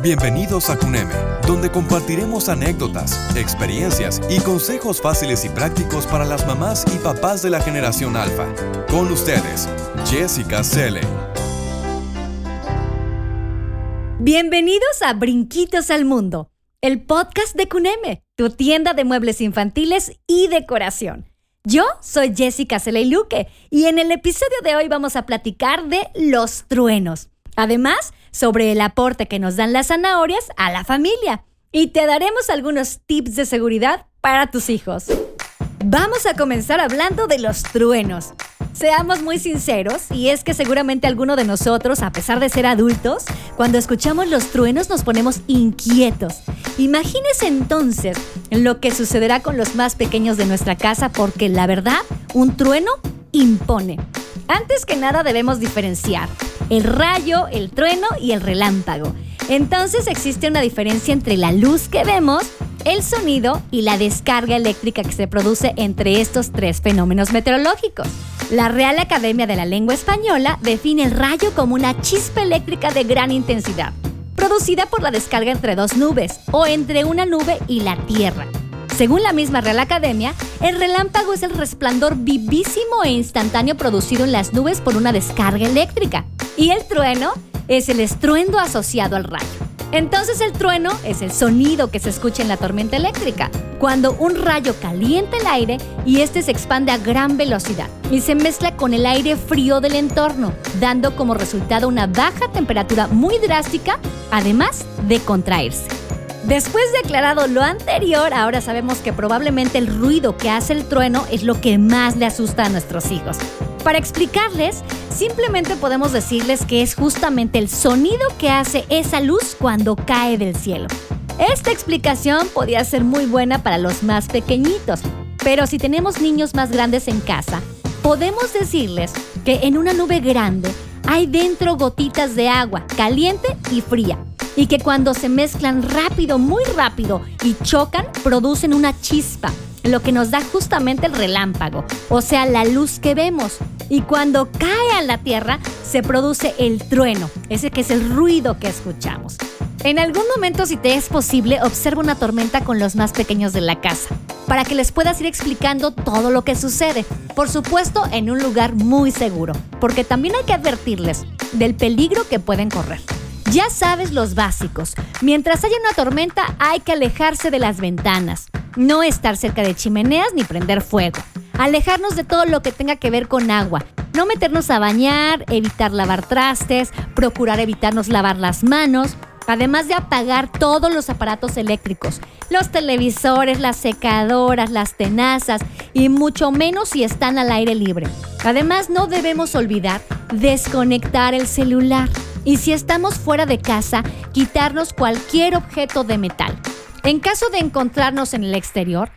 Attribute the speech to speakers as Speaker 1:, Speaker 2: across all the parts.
Speaker 1: Bienvenidos a CUNEME, donde compartiremos anécdotas, experiencias y consejos fáciles y prácticos para las mamás y papás de la generación alfa. Con ustedes, Jessica Selle.
Speaker 2: Bienvenidos a Brinquitos al Mundo, el podcast de CUNEME, tu tienda de muebles infantiles y decoración. Yo soy Jessica Selle Luque y en el episodio de hoy vamos a platicar de los truenos. Además, sobre el aporte que nos dan las zanahorias a la familia. Y te daremos algunos tips de seguridad para tus hijos. Vamos a comenzar hablando de los truenos. Seamos muy sinceros, y es que seguramente alguno de nosotros, a pesar de ser adultos, cuando escuchamos los truenos nos ponemos inquietos. Imagínese entonces lo que sucederá con los más pequeños de nuestra casa, porque la verdad, un trueno impone. Antes que nada debemos diferenciar el rayo, el trueno y el relámpago. Entonces existe una diferencia entre la luz que vemos, el sonido y la descarga eléctrica que se produce entre estos tres fenómenos meteorológicos. La Real Academia de la Lengua Española define el rayo como una chispa eléctrica de gran intensidad, producida por la descarga entre dos nubes o entre una nube y la Tierra. Según la misma Real Academia, el relámpago es el resplandor vivísimo e instantáneo producido en las nubes por una descarga eléctrica. Y el trueno es el estruendo asociado al rayo. Entonces el trueno es el sonido que se escucha en la tormenta eléctrica, cuando un rayo calienta el aire y este se expande a gran velocidad y se mezcla con el aire frío del entorno, dando como resultado una baja temperatura muy drástica, además de contraerse. Después de aclarado lo anterior, ahora sabemos que probablemente el ruido que hace el trueno es lo que más le asusta a nuestros hijos. Para explicarles, simplemente podemos decirles que es justamente el sonido que hace esa luz cuando cae del cielo. Esta explicación podría ser muy buena para los más pequeñitos, pero si tenemos niños más grandes en casa, podemos decirles que en una nube grande hay dentro gotitas de agua, caliente y fría y que cuando se mezclan rápido, muy rápido y chocan, producen una chispa, lo que nos da justamente el relámpago, o sea, la luz que vemos. Y cuando cae a la tierra, se produce el trueno, ese que es el ruido que escuchamos. En algún momento, si te es posible, observa una tormenta con los más pequeños de la casa, para que les puedas ir explicando todo lo que sucede. Por supuesto, en un lugar muy seguro, porque también hay que advertirles del peligro que pueden correr. Ya sabes los básicos. Mientras haya una tormenta hay que alejarse de las ventanas, no estar cerca de chimeneas ni prender fuego, alejarnos de todo lo que tenga que ver con agua, no meternos a bañar, evitar lavar trastes, procurar evitarnos lavar las manos, además de apagar todos los aparatos eléctricos, los televisores, las secadoras, las tenazas y mucho menos si están al aire libre. Además no debemos olvidar desconectar el celular y si estamos fuera de casa, quitarnos cualquier objeto de metal. En caso de encontrarnos en el exterior,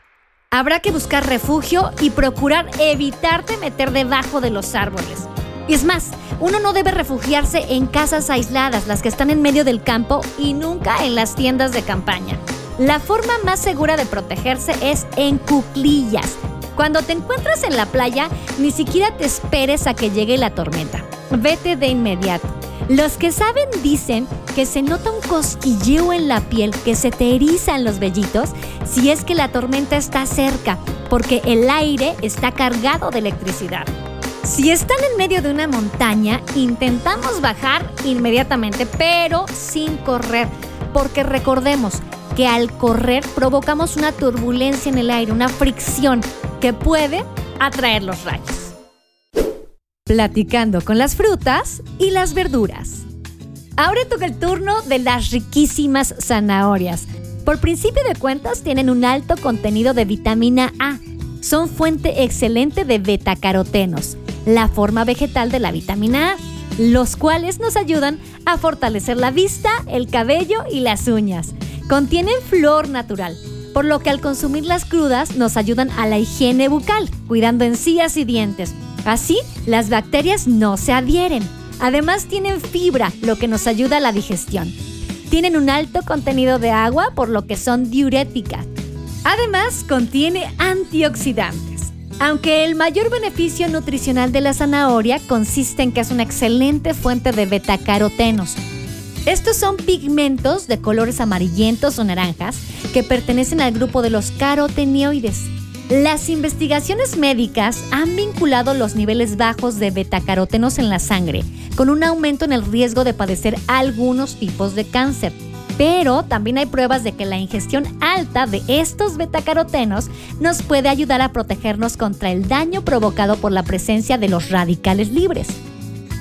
Speaker 2: habrá que buscar refugio y procurar evitarte meter debajo de los árboles. Y es más, uno no debe refugiarse en casas aisladas, las que están en medio del campo y nunca en las tiendas de campaña. La forma más segura de protegerse es en cuclillas. Cuando te encuentras en la playa, ni siquiera te esperes a que llegue la tormenta. Vete de inmediato. Los que saben dicen que se nota un cosquilleo en la piel, que se te erizan los vellitos si es que la tormenta está cerca, porque el aire está cargado de electricidad. Si están en medio de una montaña, intentamos bajar inmediatamente, pero sin correr, porque recordemos que al correr provocamos una turbulencia en el aire, una fricción que puede atraer los rayos platicando con las frutas y las verduras. Ahora toca el turno de las riquísimas zanahorias. Por principio de cuentas tienen un alto contenido de vitamina A. Son fuente excelente de betacarotenos, la forma vegetal de la vitamina A, los cuales nos ayudan a fortalecer la vista, el cabello y las uñas. Contienen flor natural, por lo que al consumirlas crudas nos ayudan a la higiene bucal, cuidando encías y dientes Así, las bacterias no se adhieren. Además tienen fibra, lo que nos ayuda a la digestión. Tienen un alto contenido de agua, por lo que son diuréticas. Además, contiene antioxidantes. Aunque el mayor beneficio nutricional de la zanahoria consiste en que es una excelente fuente de betacarotenos. Estos son pigmentos de colores amarillentos o naranjas que pertenecen al grupo de los carotenoides. Las investigaciones médicas han vinculado los niveles bajos de betacarotenos en la sangre con un aumento en el riesgo de padecer algunos tipos de cáncer. Pero también hay pruebas de que la ingestión alta de estos betacarotenos nos puede ayudar a protegernos contra el daño provocado por la presencia de los radicales libres.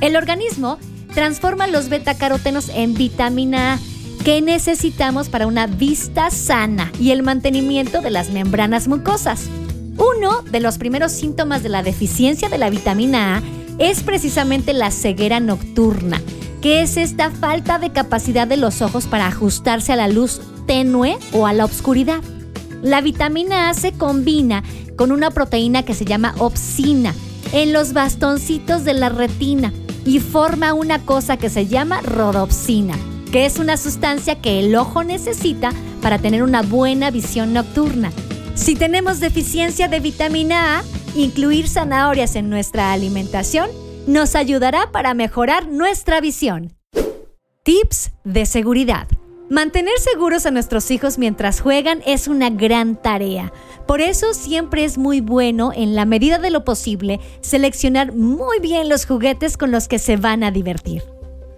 Speaker 2: El organismo transforma los betacarotenos en vitamina A que necesitamos para una vista sana y el mantenimiento de las membranas mucosas. Uno de los primeros síntomas de la deficiencia de la vitamina A es precisamente la ceguera nocturna, que es esta falta de capacidad de los ojos para ajustarse a la luz tenue o a la oscuridad. La vitamina A se combina con una proteína que se llama opsina en los bastoncitos de la retina y forma una cosa que se llama rodopsina, que es una sustancia que el ojo necesita para tener una buena visión nocturna. Si tenemos deficiencia de vitamina A, incluir zanahorias en nuestra alimentación nos ayudará para mejorar nuestra visión. Tips de seguridad. Mantener seguros a nuestros hijos mientras juegan es una gran tarea. Por eso siempre es muy bueno, en la medida de lo posible, seleccionar muy bien los juguetes con los que se van a divertir.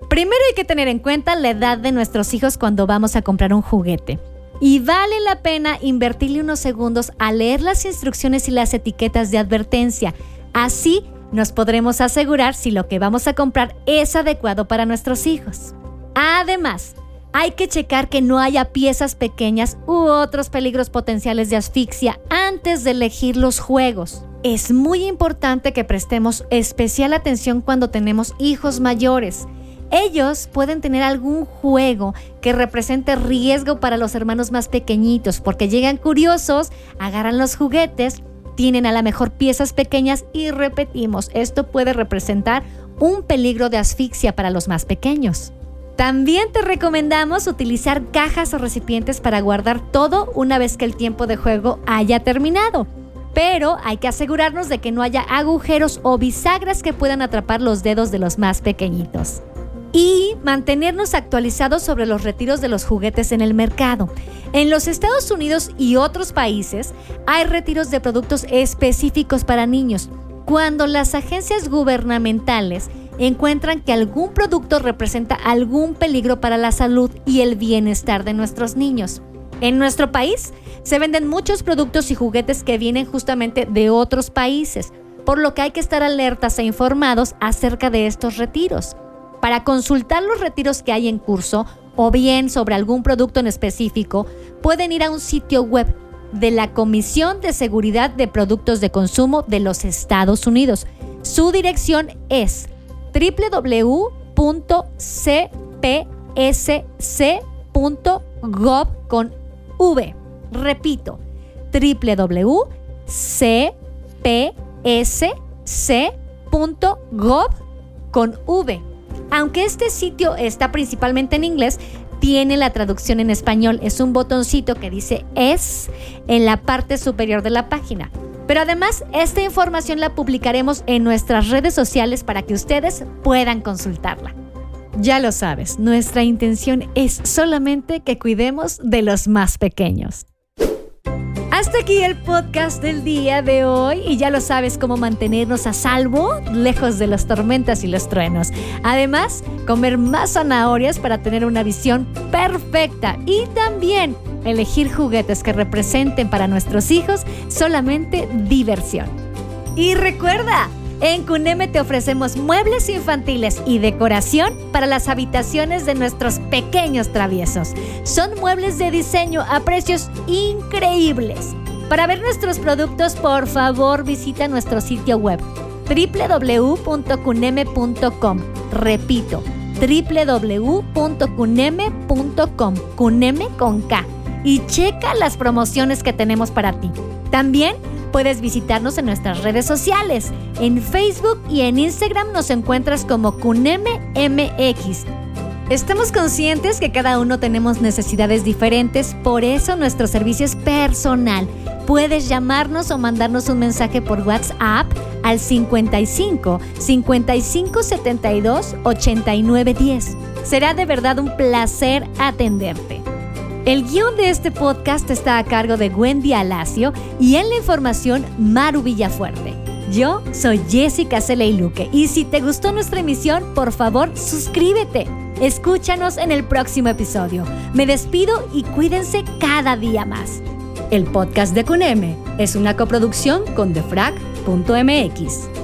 Speaker 2: Primero hay que tener en cuenta la edad de nuestros hijos cuando vamos a comprar un juguete. Y vale la pena invertirle unos segundos a leer las instrucciones y las etiquetas de advertencia. Así nos podremos asegurar si lo que vamos a comprar es adecuado para nuestros hijos. Además, hay que checar que no haya piezas pequeñas u otros peligros potenciales de asfixia antes de elegir los juegos. Es muy importante que prestemos especial atención cuando tenemos hijos mayores. Ellos pueden tener algún juego que represente riesgo para los hermanos más pequeñitos porque llegan curiosos, agarran los juguetes, tienen a la mejor piezas pequeñas y repetimos, esto puede representar un peligro de asfixia para los más pequeños. También te recomendamos utilizar cajas o recipientes para guardar todo una vez que el tiempo de juego haya terminado. Pero hay que asegurarnos de que no haya agujeros o bisagras que puedan atrapar los dedos de los más pequeñitos. Y mantenernos actualizados sobre los retiros de los juguetes en el mercado. En los Estados Unidos y otros países hay retiros de productos específicos para niños. Cuando las agencias gubernamentales encuentran que algún producto representa algún peligro para la salud y el bienestar de nuestros niños. En nuestro país se venden muchos productos y juguetes que vienen justamente de otros países, por lo que hay que estar alertas e informados acerca de estos retiros. Para consultar los retiros que hay en curso o bien sobre algún producto en específico, pueden ir a un sitio web de la Comisión de Seguridad de Productos de Consumo de los Estados Unidos. Su dirección es www.cpsc.gov con V. Repito, www.cpsc.gov con V. Aunque este sitio está principalmente en inglés, tiene la traducción en español. Es un botoncito que dice es en la parte superior de la página. Pero además, esta información la publicaremos en nuestras redes sociales para que ustedes puedan consultarla. Ya lo sabes, nuestra intención es solamente que cuidemos de los más pequeños. Hasta aquí el podcast del día de hoy y ya lo sabes cómo mantenernos a salvo, lejos de las tormentas y los truenos. Además, comer más zanahorias para tener una visión perfecta y también elegir juguetes que representen para nuestros hijos solamente diversión. Y recuerda, en Cuneme te ofrecemos muebles infantiles y decoración para las habitaciones de nuestros pequeños traviesos. Son muebles de diseño a precios increíbles. Para ver nuestros productos, por favor visita nuestro sitio web www.cuneme.com. Repito, www.cuneme.com. Cuneme con K y checa las promociones que tenemos para ti. También puedes visitarnos en nuestras redes sociales. En Facebook y en Instagram nos encuentras como CunemeMX. Estamos conscientes que cada uno tenemos necesidades diferentes, por eso nuestro servicio es personal Puedes llamarnos o mandarnos un mensaje por WhatsApp al 55 55 72 89 10. Será de verdad un placer atenderte. El guion de este podcast está a cargo de Wendy Alacio y en la información Maru Villafuerte. Yo soy Jessica Luque y si te gustó nuestra emisión, por favor, suscríbete. Escúchanos en el próximo episodio. Me despido y cuídense cada día más. El podcast de CUNEME es una coproducción con defrag.mx.